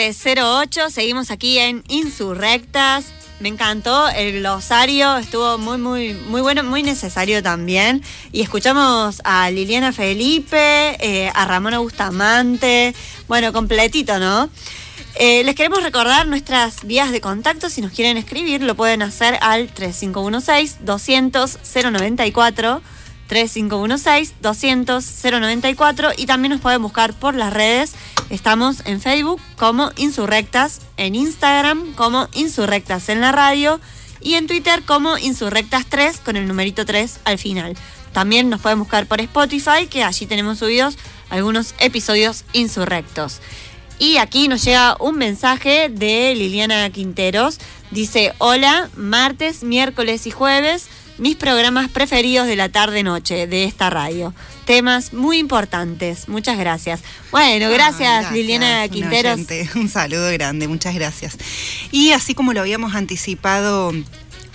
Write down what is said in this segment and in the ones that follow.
1708, seguimos aquí en Insurrectas. Me encantó el glosario, estuvo muy, muy, muy bueno, muy necesario también. Y escuchamos a Liliana Felipe, eh, a Ramona Bustamante, bueno, completito, ¿no? Eh, les queremos recordar nuestras vías de contacto. Si nos quieren escribir, lo pueden hacer al 3516 200 094 3516-200-094 y también nos pueden buscar por las redes. Estamos en Facebook como Insurrectas, en Instagram como Insurrectas en la radio y en Twitter como Insurrectas3 con el numerito 3 al final. También nos pueden buscar por Spotify, que allí tenemos subidos algunos episodios insurrectos. Y aquí nos llega un mensaje de Liliana Quinteros. Dice, hola, martes, miércoles y jueves mis programas preferidos de la tarde-noche de esta radio. Temas muy importantes. Muchas gracias. Bueno, ah, gracias, Liliana Quinteros. Un saludo grande, muchas gracias. Y así como lo habíamos anticipado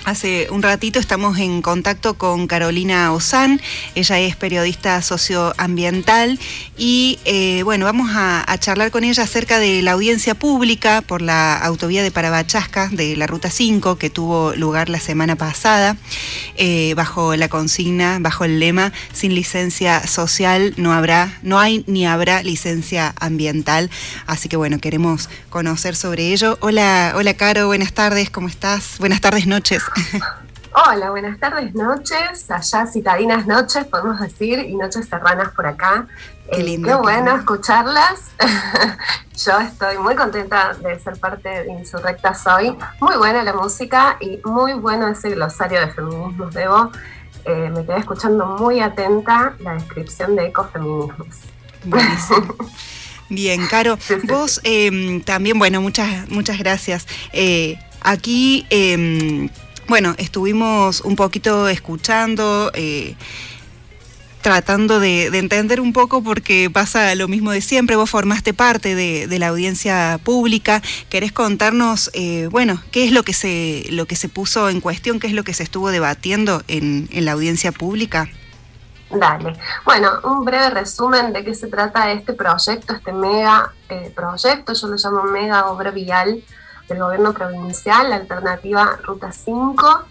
Hace un ratito estamos en contacto con Carolina Ozán, ella es periodista socioambiental y eh, bueno, vamos a, charlar con ella acerca de la audiencia pública por la autovía de Parabachasca de la Ruta 5 que tuvo lugar la semana pasada eh, bajo la consigna, bajo el lema sin licencia social no habrá, no hay ni habrá licencia ambiental. Así que bueno, queremos conocer sobre ello. Hola, hola Caro, buenas tardes, ¿cómo estás? Buenas tardes, noches. Hola, buenas tardes, noches, allá citadinas noches, podemos decir, y noches serranas por acá. Qué, eh, qué bueno escucharlas. Yo estoy muy contenta de ser parte de Insurrectas hoy. Muy buena la música y muy bueno ese glosario de feminismos, Debo. Eh, me quedé escuchando muy atenta la descripción de ecofeminismos. Bien, Caro, vos em, también, bueno, muchas, muchas gracias. Eh, aquí em, bueno, estuvimos un poquito escuchando, eh, tratando de, entender un poco porque pasa lo mismo de siempre. Vos formaste parte de, la audiencia pública. ¿Querés contarnos, eh, bueno, qué es lo que, se, lo que se puso en cuestión, qué es lo que se estuvo debatiendo en, la audiencia pública? Dale. Bueno, un breve resumen de qué se trata este proyecto, este mega eh, proyecto, yo lo llamo mega obra vial del gobierno provincial, la alternativa Ruta 5.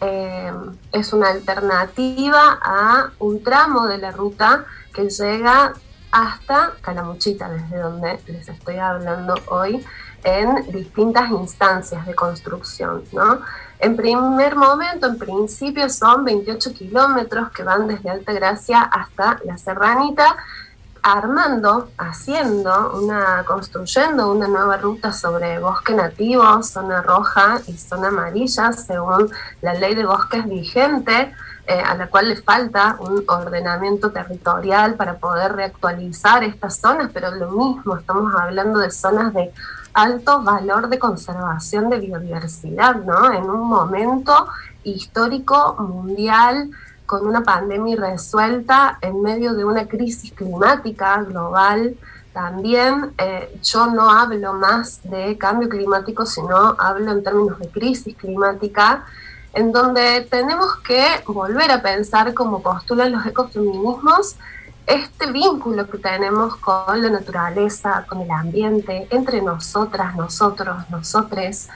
Eh, es una alternativa a un tramo de la ruta que llega hasta Calamuchita, desde donde les estoy hablando hoy, en distintas instancias de construcción. ¿no? En primer momento, en principio, son 28 kilómetros que van desde Alta Gracia hasta La Serranita, armando, haciendo, una, construyendo una nueva ruta sobre bosque nativo, zona roja y zona amarilla, según la ley de bosques vigente, eh, a la cual le falta un ordenamiento territorial para poder reactualizar estas zonas, pero lo mismo, estamos hablando de zonas de alto valor de conservación de biodiversidad, ¿no? En un momento histórico mundial con una pandemia resuelta en medio de una crisis climática global. También eh, yo no hablo más de cambio climático, sino hablo en términos de crisis climática, en donde tenemos que volver a pensar, como postulan los ecofeminismos, este vínculo que tenemos con la naturaleza, con el ambiente, entre nosotras, nosotros, nosotres,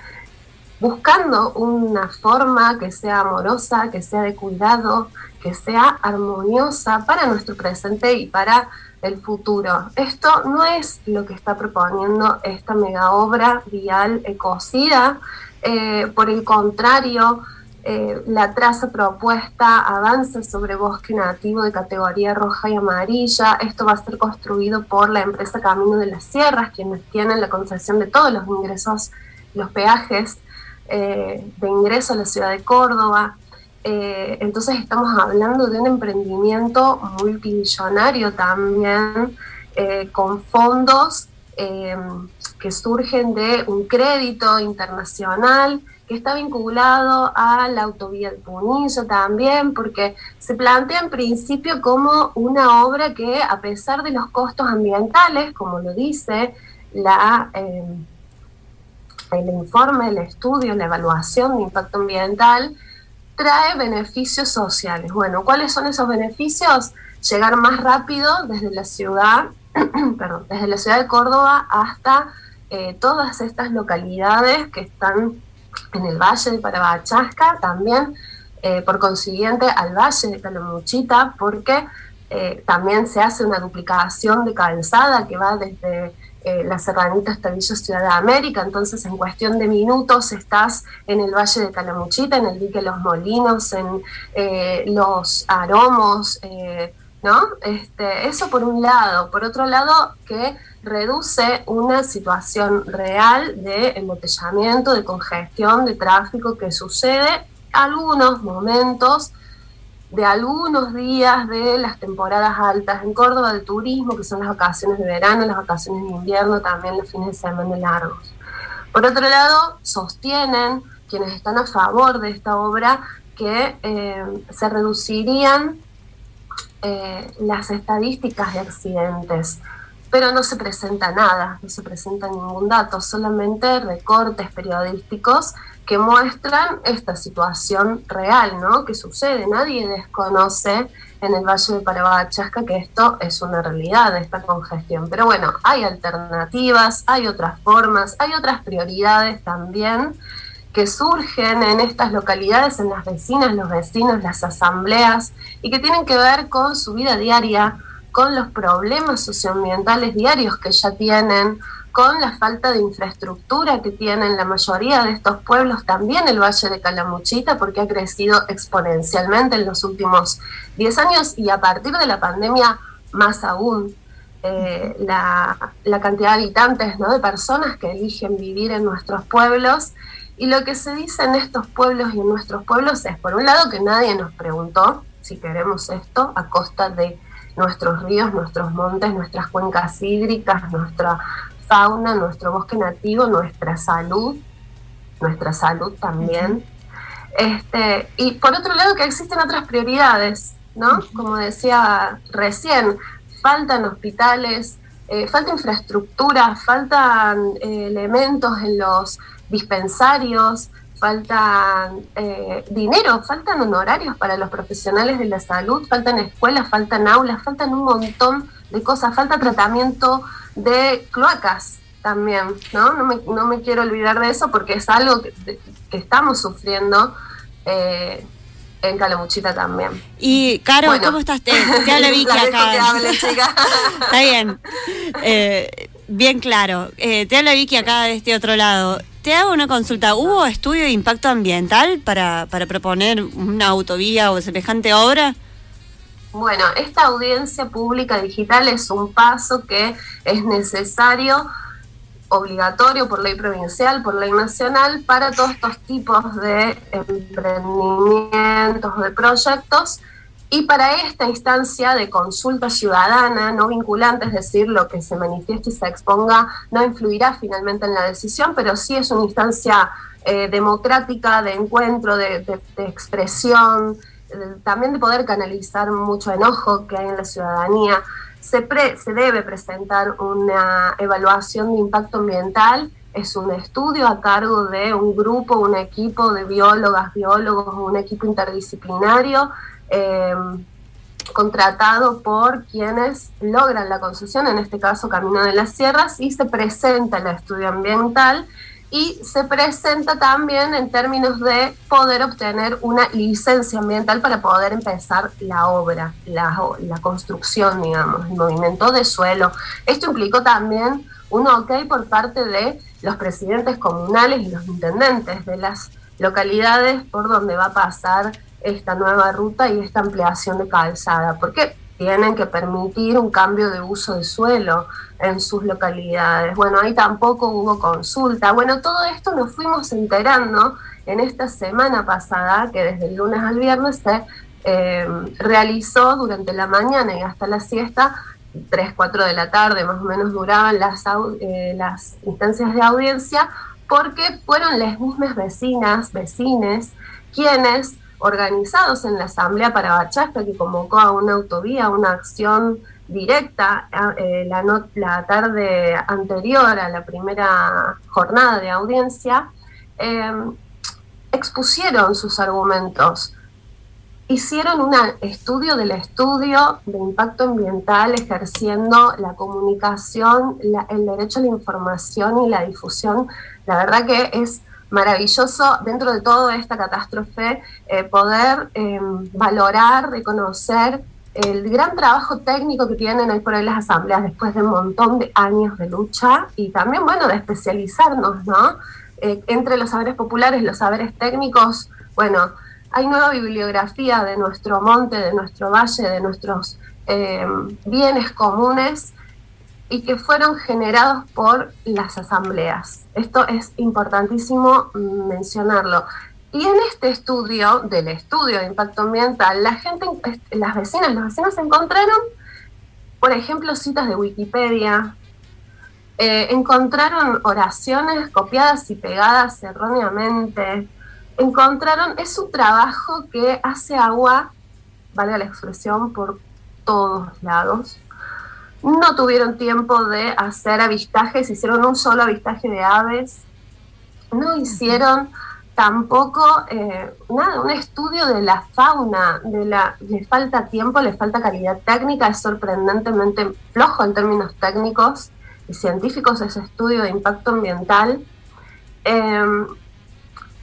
buscando una forma que sea amorosa, que sea de cuidado, que sea armoniosa para nuestro presente y para el futuro. Esto no es lo que está proponiendo esta mega obra vial ecocida, eh, por el contrario, eh, la traza propuesta avanza sobre bosque nativo de categoría roja y amarilla. Esto va a ser construido por la empresa Camino de las Sierras, quienes tienen la concesión de todos los ingresos, los peajes eh, de ingreso a la ciudad de Córdoba. Eh, entonces estamos hablando de un emprendimiento multimillonario también, eh, con fondos que surgen de un crédito internacional que está vinculado a la autovía de Punillo también, porque se plantea en principio como una obra que a pesar de los costos ambientales, como lo dice la el informe, el estudio, la evaluación de impacto ambiental, trae beneficios sociales. Bueno, ¿cuáles son esos beneficios? Llegar más rápido desde la ciudad, perdón, desde la ciudad de Córdoba hasta eh, todas estas localidades que están en el Valle de Parabachasca, también eh, por consiguiente al Valle de Calamuchita, porque eh, también se hace una duplicación de calzada que va desde eh, la serranita hasta Villa Ciudad de América, entonces en cuestión de minutos estás en el Valle de Calamuchita, en el dique Los Molinos, en los Aromos, ¿no? Este, eso por un lado. Por otro lado, que reduce una situación real de embotellamiento, de congestión, de tráfico que sucede algunos momentos de algunos días de las temporadas altas en Córdoba de turismo, que son las vacaciones de verano, las vacaciones de invierno, también los fines de semana largos. Por otro lado, sostienen quienes están a favor de esta obra que eh, se reducirían eh, las estadísticas de accidentes, pero no se presenta nada, no se presenta ningún dato, solamente recortes periodísticos que muestran esta situación real, ¿no? Que sucede, nadie desconoce en el Valle de Parabachasca que esto es una realidad, esta congestión. Pero bueno, hay alternativas, hay otras formas, hay otras prioridades también que surgen en estas localidades, en las vecinas, los vecinos, las asambleas, y que tienen que ver con su vida diaria, con los problemas socioambientales diarios que ya tienen, con la falta de infraestructura que tienen la mayoría de estos pueblos, también el Valle de Calamuchita, porque ha crecido exponencialmente en los últimos 10 años y a partir de la pandemia más aún. Eh, la, la, cantidad de habitantes, ¿no? de personas que eligen vivir en nuestros pueblos y lo que se dice en estos pueblos y en nuestros pueblos es, por un lado, que nadie nos preguntó si queremos esto a costa de nuestros ríos, nuestros montes, nuestras cuencas hídricas, nuestra fauna, nuestro bosque nativo, nuestra salud, nuestra salud también. Este, y por otro lado que existen otras prioridades, ¿no? Como decía recién, faltan hospitales, eh, falta infraestructura, faltan eh, elementos en los dispensarios, faltan eh, dinero, faltan honorarios para los profesionales de la salud, faltan escuelas, faltan aulas, faltan un montón de cosas, falta tratamiento de cloacas también, ¿no? No me, no me quiero olvidar de eso porque es algo que, estamos sufriendo. Eh, en Calamuchita también. Y, Caro, ¿cómo estás? Te, te habla Vicky acá. Está bien. Eh, bien claro. te habla Vicky acá de este otro lado. Te hago una consulta. ¿Hubo estudio de impacto ambiental para, para proponer una autovía o semejante obra? Bueno, esta audiencia pública digital es un paso que es necesario, obligatorio por ley provincial, por ley nacional, para todos estos tipos de emprendimientos, de proyectos. Y para esta instancia de consulta ciudadana no vinculante, es decir, lo que se manifieste y se exponga no influirá finalmente en la decisión, pero sí es una instancia eh, democrática de encuentro, de, expresión, también de poder canalizar mucho enojo que hay en la ciudadanía. Se, se debe presentar una evaluación de impacto ambiental es un estudio a cargo de un grupo, un equipo de biólogas, biólogos, un equipo interdisciplinario eh, contratado por quienes logran la concesión, en este caso Camino de las Sierras, y se presenta el estudio ambiental y se presenta también en términos de poder obtener una licencia ambiental para poder empezar la obra, la, la construcción, digamos, el movimiento de suelo. Esto implicó también un ok por parte de los presidentes comunales y los intendentes de las localidades por donde va a pasar esta nueva ruta y esta ampliación de calzada, porque tienen que permitir un cambio de uso de suelo en sus localidades. Bueno, ahí tampoco hubo consulta. Bueno, todo esto nos fuimos enterando en esta semana pasada, que desde el lunes al viernes se eh, realizó durante la mañana y hasta la siesta, 3, 4 de la tarde más o menos duraban las, eh, las instancias de audiencia, porque fueron las mismas vecinas, vecines, quienes organizados en la Asamblea para Bachasca, que convocó a una autovía, una acción directa eh, la, la, tarde anterior a la primera jornada de audiencia, em, expusieron sus argumentos. hicieron un estudio del estudio de impacto ambiental ejerciendo la comunicación, el derecho a la información y la difusión. La verdad que es maravilloso dentro de toda esta catástrofe eh, poder em, valorar, reconocer el gran trabajo técnico que tienen hoy por hoy las asambleas después de un montón de años de lucha y también, bueno, de especializarnos, ¿no? Eh, entre los saberes populares los saberes técnicos, bueno, hay nueva bibliografía de nuestro monte, de nuestro valle, de nuestros bienes comunes y que fueron generados por las asambleas. Esto es importantísimo mencionarlo. Y en este estudio, del estudio de impacto ambiental, la gente, las vecinas, los vecinos encontraron, por ejemplo, citas de Wikipedia, eh, encontraron oraciones copiadas y pegadas erróneamente, encontraron, es un trabajo que hace agua, vale la expresión, por todos lados no tuvieron tiempo de hacer avistajes, hicieron un solo avistaje de aves, no hicieron tampoco eh, nada, un estudio de la fauna, de la, les falta tiempo, les falta calidad técnica, es sorprendentemente flojo en términos técnicos y científicos ese estudio de impacto ambiental. Em,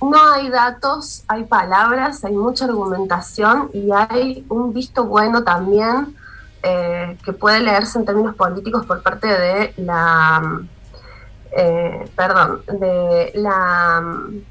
no hay datos, hay palabras, hay mucha argumentación y hay un visto bueno también eh, que puede leerse en términos políticos por parte de la, eh, perdón, de la mm,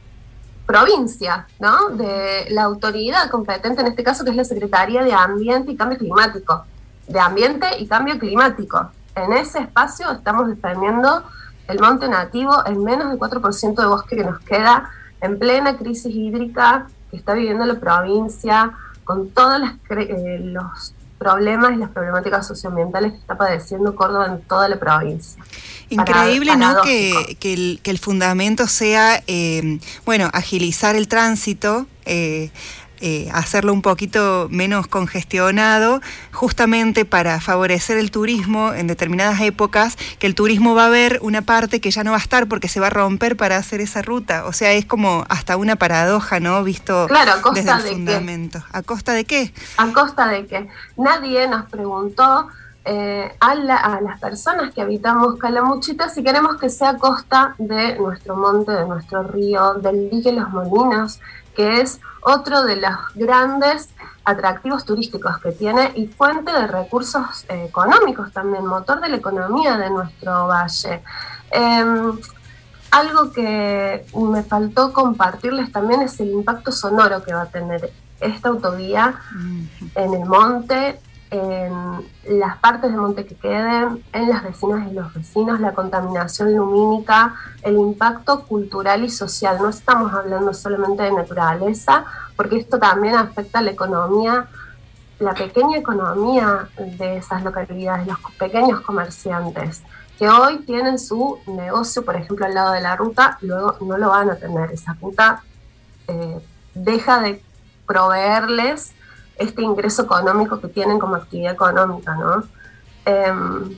provincia, ¿no? De la autoridad competente en este caso, que es la Secretaría de Ambiente y Cambio Climático. De Ambiente y Cambio Climático. En ese espacio estamos defendiendo el monte nativo, el menos del 4% de bosque que nos queda en plena crisis hídrica que está viviendo la provincia, con todos eh, los problemas y las problemáticas socioambientales que está padeciendo Córdoba en toda la provincia. Increíble, ¿no? Que, que, el, fundamento sea, eh, bueno, agilizar el tránsito. Eh, eh, hacerlo un poquito menos congestionado, justamente para favorecer el turismo en determinadas épocas, que el turismo va a haber una parte que ya no va a estar porque se va a romper para hacer esa ruta. O sea, es como hasta una paradoja, ¿no? Visto claro, a costa desde el de fundamento. ¿A costa de qué? A costa de qué. Nadie nos preguntó eh, a, a, las personas que habitamos Calamuchita si queremos que sea a costa de nuestro monte, de nuestro río, del dique Los Molinos, que es otro de los grandes atractivos turísticos que tiene y fuente de recursos eh, económicos también, motor de la economía de nuestro valle. Em, algo que me faltó compartirles también es el impacto sonoro que va a tener esta autovía en el monte, en las partes de monte que queden, en las vecinas y los vecinos, la contaminación lumínica, el impacto cultural y social. No estamos hablando solamente de naturaleza, porque esto también afecta la economía, la pequeña economía de esas localidades, los pequeños comerciantes, que hoy tienen su negocio, por ejemplo, al lado de la ruta, luego no lo van a tener. Esa ruta eh, deja de proveerles este ingreso económico que tienen como actividad económica, ¿no? Em,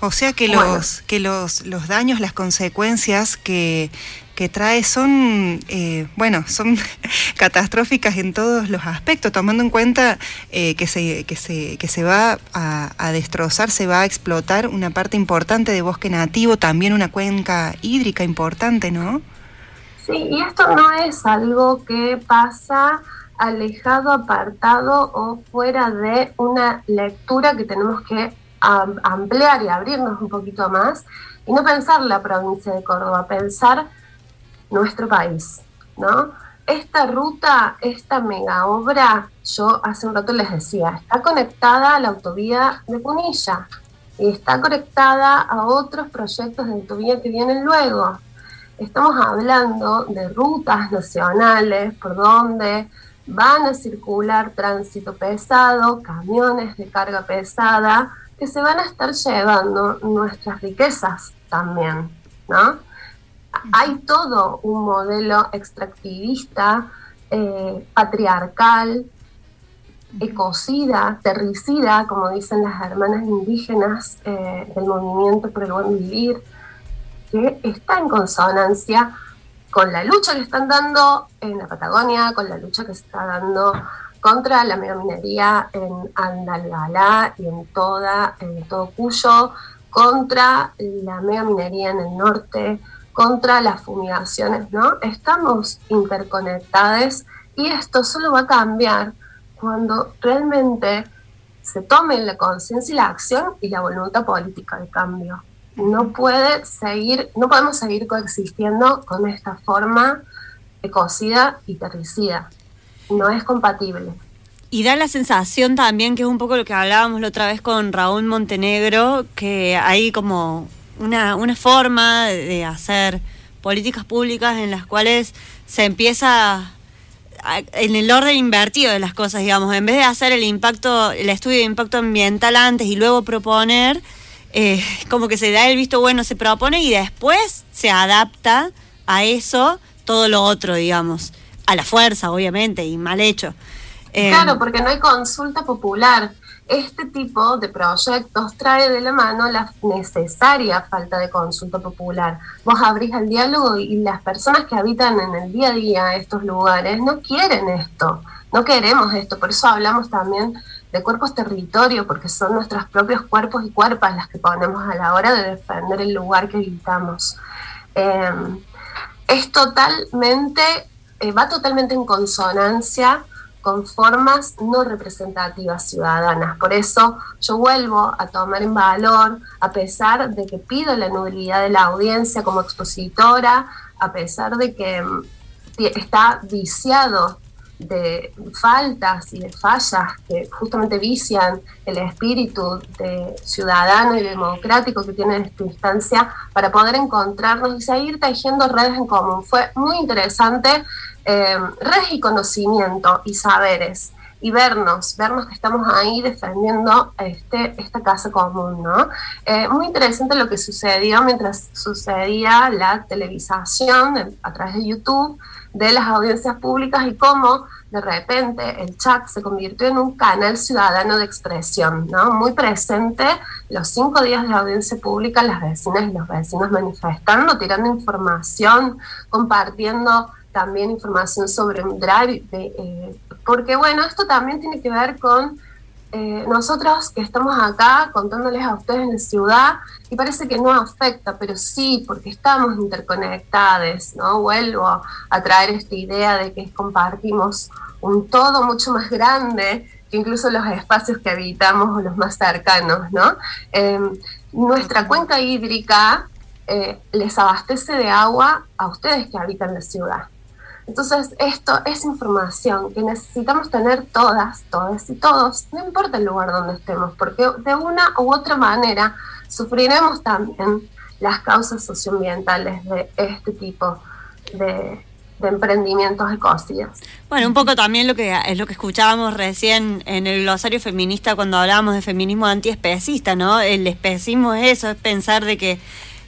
o sea que los que los, los daños, las consecuencias que, trae son, eh, bueno, son catastróficas en todos los aspectos, tomando en cuenta eh, que, se, que, se, que se va a, a, destrozar, se va a explotar una parte importante de bosque nativo, también una cuenca hídrica importante, ¿no? Sí, y esto no es algo que pasa alejado, apartado o fuera de una lectura que tenemos que ampliar y abrirnos un poquito más y no pensar la provincia de Córdoba, pensar nuestro país, ¿no? Esta ruta, esta mega obra, yo hace un rato les decía, está conectada a la autovía de Punilla y está conectada a otros proyectos de autovía que vienen luego. Estamos hablando de rutas nacionales por donde van a circular tránsito pesado, camiones de carga pesada, que se van a estar llevando nuestras riquezas también, ¿no? Hay todo un modelo extractivista, eh, patriarcal, ecocida, terricida, como dicen las hermanas indígenas eh, del movimiento por el buen vivir, que está en consonancia con la lucha que están dando en la Patagonia, con la lucha que se está dando contra la megaminería en Andalgalá y en, toda, en todo Cuyo, contra la megaminería en el norte, contra las fumigaciones, ¿no? Estamos interconectados y esto solo va a cambiar cuando realmente se tome la conciencia y la acción y la voluntad política de cambio. No puede seguir, no podemos seguir coexistiendo con esta forma ecocida y terricida. No es compatible. Y da la sensación también que es un poco lo que hablábamos la otra vez con Raúl Montenegro, que hay como una, una forma de hacer políticas públicas en las cuales se empieza en el orden invertido de las cosas, digamos, en vez de hacer el impacto, el estudio de impacto ambiental antes y luego proponer, eh, como que se da el visto bueno, se propone y después se adapta a eso todo lo otro, digamos, a la fuerza, obviamente, y mal hecho. claro, em, porque no hay consulta popular este tipo de proyectos trae de la mano la necesaria falta de consulta popular. Vos abrís el diálogo y las personas que habitan en el día a día estos lugares no quieren esto, no queremos esto, por eso hablamos también de cuerpos territorio, porque son nuestros propios cuerpos y cuerpas las que ponemos a la hora de defender el lugar que habitamos. Em, es totalmente, eh, va totalmente en consonancia con formas no representativas ciudadanas. Por eso yo vuelvo a tomar en valor, a pesar de que pido la nulidad de la audiencia como expositora, a pesar de que mm, está viciado de faltas y de fallas que justamente vician el espíritu de ciudadano y democrático que tiene esta instancia para poder encontrarnos y seguir tejiendo redes en común. Fue muy interesante eh, redes y conocimiento y saberes y vernos, vernos que estamos ahí defendiendo este, esta casa común, ¿no? Eh, muy interesante lo que sucedió mientras sucedía la televisación a través de YouTube de las audiencias públicas y cómo de repente el chat se convirtió en un canal ciudadano de expresión, ¿no? Muy presente los cinco días de audiencia pública, las vecinas y los vecinos manifestando, tirando información, compartiendo también información sobre un drive, eh, porque bueno, esto también tiene que ver con eh, nosotros que estamos acá contándoles a ustedes en la ciudad y parece que no afecta, pero sí, porque estamos interconectados, ¿no? Vuelvo a traer esta idea de que compartimos un todo mucho más grande que incluso los espacios que habitamos o los más cercanos, ¿no? Em, nuestra cuenca hídrica eh, les abastece de agua a ustedes que habitan la ciudad. Entonces, esto es información que necesitamos tener todas, todas y todos, no importa el lugar donde estemos, porque de una u otra manera sufriremos también las causas socioambientales de este tipo de, emprendimientos ecocidas. Bueno, un poco también lo que es lo que escuchábamos recién en el glosario feminista cuando hablábamos de feminismo antiespecista, ¿no? El especismo es eso, es pensar de que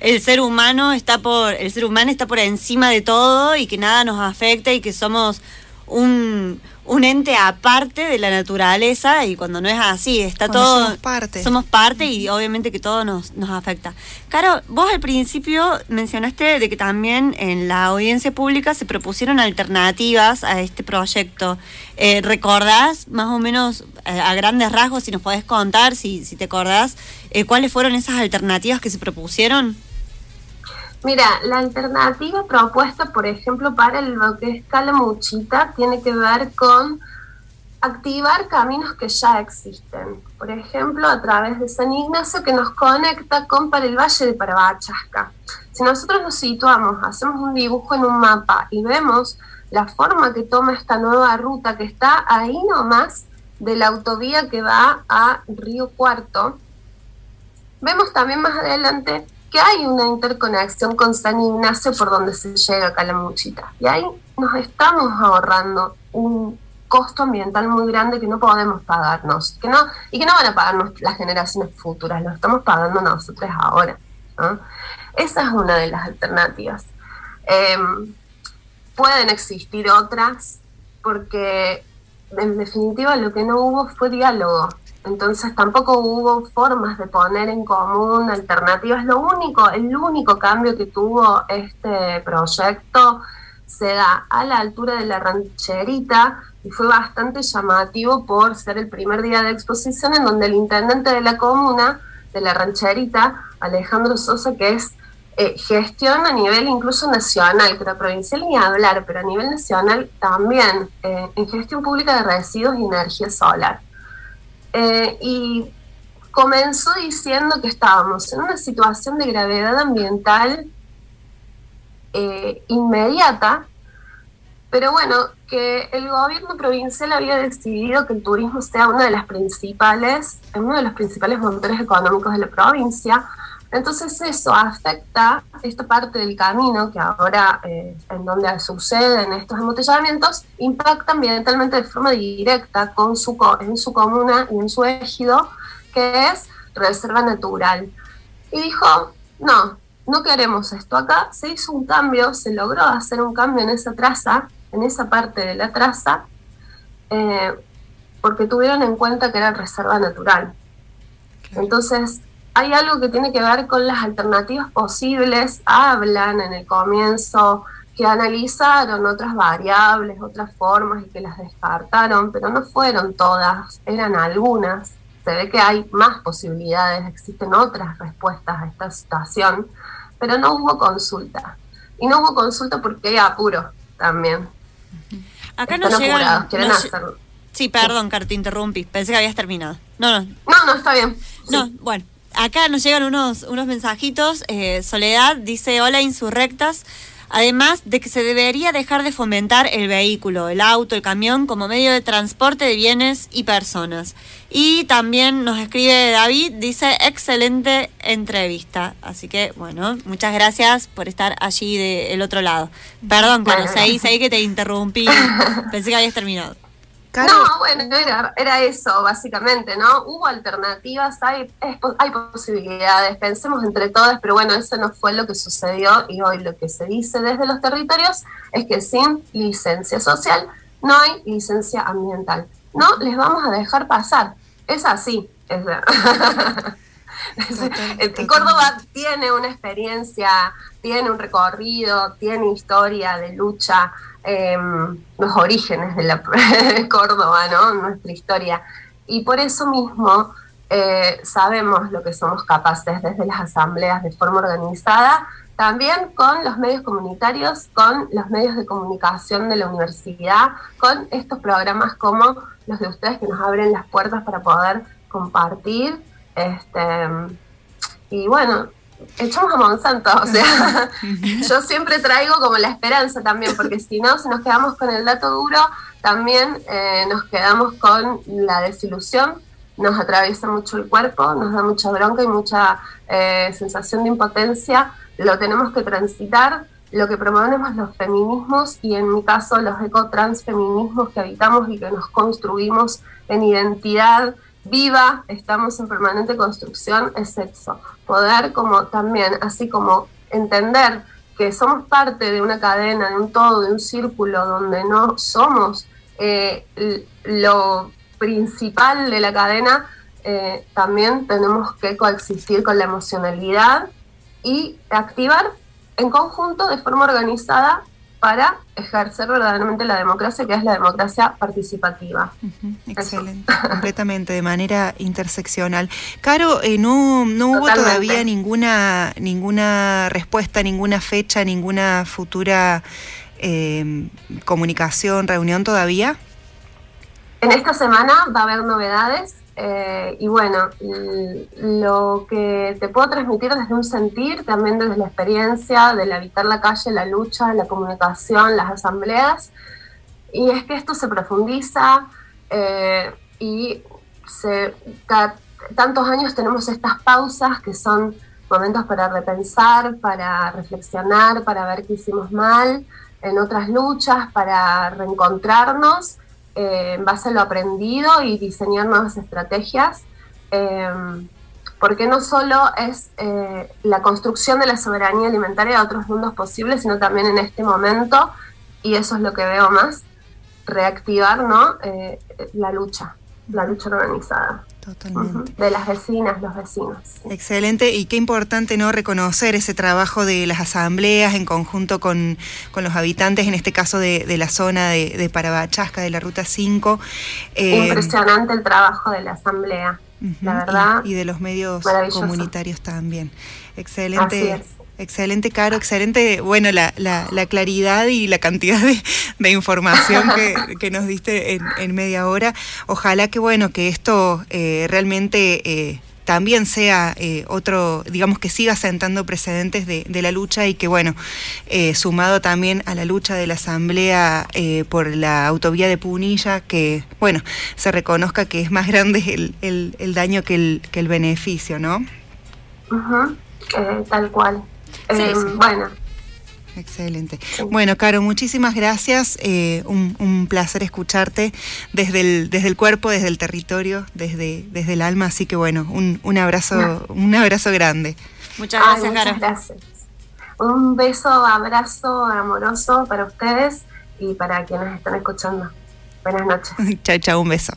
el ser humano está por el ser humano está por encima de todo y que nada nos afecta y que somos un, un ente aparte de la naturaleza y cuando no es así, está todo... Somos parte. Somos parte y obviamente que todo nos, nos afecta. Caro, vos al principio mencionaste de que también en la audiencia pública se propusieron alternativas a este proyecto. Eh, ¿Recordás más o menos eh, a grandes rasgos, si nos podés contar, si, si te acordás, eh, cuáles fueron esas alternativas que se propusieron? Mira, la alternativa propuesta, por ejemplo, para lo que es Calamuchita, tiene que ver con activar caminos que ya existen. Por ejemplo, a través de San Ignacio que nos conecta con para el Valle de Parabachasca. Si nosotros nos situamos, hacemos un dibujo en un mapa y vemos la forma que toma esta nueva ruta que está ahí nomás de la autovía que va a Río Cuarto, vemos también más adelante que hay una interconexión con San Ignacio por donde se llega a Calamuchita. Y ahí nos estamos ahorrando un costo ambiental muy grande que no podemos pagarnos que no, y que no van a pagarnos las generaciones futuras, lo estamos pagando nosotros ahora. Esa es una de las alternativas. Em, pueden existir otras porque en definitiva lo que no hubo fue diálogo. Entonces tampoco hubo formas de poner en común alternativas. Lo único, el único cambio que tuvo este proyecto se da a la altura de la rancherita y fue bastante llamativo por ser el primer día de exposición en donde el intendente de la comuna, de la rancherita, Alejandro Sosa, que es eh, gestión a nivel incluso nacional, pero provincial ni hablar, pero a nivel nacional también, eh, en gestión pública de residuos y energía solar. Eh, y comenzó diciendo que estábamos en una situación de gravedad ambiental inmediata, pero bueno, que el gobierno provincial había decidido que el turismo sea una de las principales, uno de los principales motores económicos de la provincia, entonces eso afecta esta parte del camino que ahora eh, en donde suceden estos embotellamientos, impacta ambientalmente de forma directa con su, en su comuna y en su ejido, que es reserva natural. Y dijo, no, no queremos esto acá. Se hizo un cambio, se logró hacer un cambio en esa traza, en esa parte de la traza, eh, porque tuvieron en cuenta que era reserva natural. Entonces, hay algo que tiene que ver con las alternativas posibles. Hablan en el comienzo que analizaron otras variables, otras formas y que las descartaron, pero no fueron todas, eran algunas. Se ve que hay más posibilidades, existen otras respuestas a esta situación, pero no hubo consulta. Y no hubo consulta porque hay apuro también. Acá no llegan, quieren hacerlo. Sí, perdón, Car, te interrumpí. Pensé que habías terminado. No, no. No, no, está bien. No, bueno acá nos llegan unos, unos mensajitos. Eh, Soledad dice, hola insurrectas. Además de que se debería dejar de fomentar el vehículo, el auto, el camión como medio de transporte de bienes y personas. Y también nos escribe David, dice, excelente entrevista. Así que, bueno, muchas gracias por estar allí del otro lado. Perdón, Carlos, ahí, ahí que te interrumpí. Pensé que habías terminado. No, bueno, era, eso, básicamente, ¿no? Hubo alternativas, hay, hay posibilidades, pensemos entre todas, pero bueno, eso no fue lo que sucedió y hoy lo que se dice desde los territorios es que sin licencia social no hay licencia ambiental. No les vamos a dejar pasar. Es así, es verdad. Córdoba tiene una experiencia, tiene un recorrido, tiene historia de lucha Em, los orígenes de, la, Córdoba, ¿no? nuestra historia. Y por eso mismo eh, sabemos lo que somos capaces desde las asambleas de forma organizada, también con los medios comunitarios, con los medios de comunicación de la universidad, con estos programas como los de ustedes que nos abren las puertas para poder compartir. Este, y bueno, echamos a Monsanto, o sea, yo siempre traigo como la esperanza también, porque si no, si nos quedamos con el dato duro, también eh, nos quedamos con la desilusión, nos atraviesa mucho el cuerpo, nos da mucha bronca y mucha eh, sensación de impotencia, lo tenemos que transitar, lo que promovemos los feminismos y en mi caso los ecotransfeminismos que habitamos y que nos construimos en identidad, viva, estamos en permanente construcción, es sexo. Poder como también, así como entender que somos parte de una cadena, de un todo, de un círculo donde no somos eh, lo principal de la cadena, eh, también tenemos que coexistir con la emocionalidad y activar en conjunto, de forma organizada, para ejercer verdaderamente la democracia, que es la democracia participativa. Excelente, completamente, de manera interseccional. Caro, eh, no, no hubo todavía ninguna, ninguna respuesta, ninguna fecha, ninguna futura eh, comunicación, reunión todavía. En esta semana va a haber novedades. Eh, y bueno, lo que te puedo transmitir desde un sentir, también desde la experiencia del habitar la calle, la lucha, la comunicación, las asambleas, y es que esto se profundiza eh, y cada tantos años tenemos estas pausas que son momentos para repensar, para reflexionar, para ver qué hicimos mal en otras luchas, para reencontrarnos eh, en base a lo aprendido y diseñar nuevas estrategias, eh, porque no solo es eh, la construcción de la soberanía alimentaria de otros mundos posibles, sino también en este momento, y eso es lo que veo más, reactivar ¿no? la lucha. la lucha organizada. Totalmente. De las vecinas, los vecinos. Excelente, y qué importante no reconocer ese trabajo de las asambleas en conjunto con, los habitantes, en este caso de, la zona de, de, Parabachasca, de la Ruta 5. Eh, Impresionante el trabajo de la asamblea, la verdad. Y, de los medios comunitarios también. Excelente. Excelente, Caro, excelente, bueno, la, la, claridad y la cantidad de, información que, nos diste en, media hora. Ojalá que, bueno, que esto eh, realmente eh, también sea eh, otro, digamos que siga sentando precedentes de, la lucha y que, bueno, sumado también a la lucha de la Asamblea por la autovía de Punilla, que, bueno, se reconozca que es más grande el, el, daño que el, que el beneficio, ¿no? tal cual. Eh, bueno. Excelente. Bueno, Caro, muchísimas gracias. Eh, un, placer escucharte desde el, desde el cuerpo, desde el territorio, desde, desde el alma. Así que bueno, un, un abrazo, un abrazo grande. Muchas gracias, Caro. gracias. Un beso, abrazo amoroso para ustedes y para quienes están escuchando. Buenas noches. chao, chao, un beso.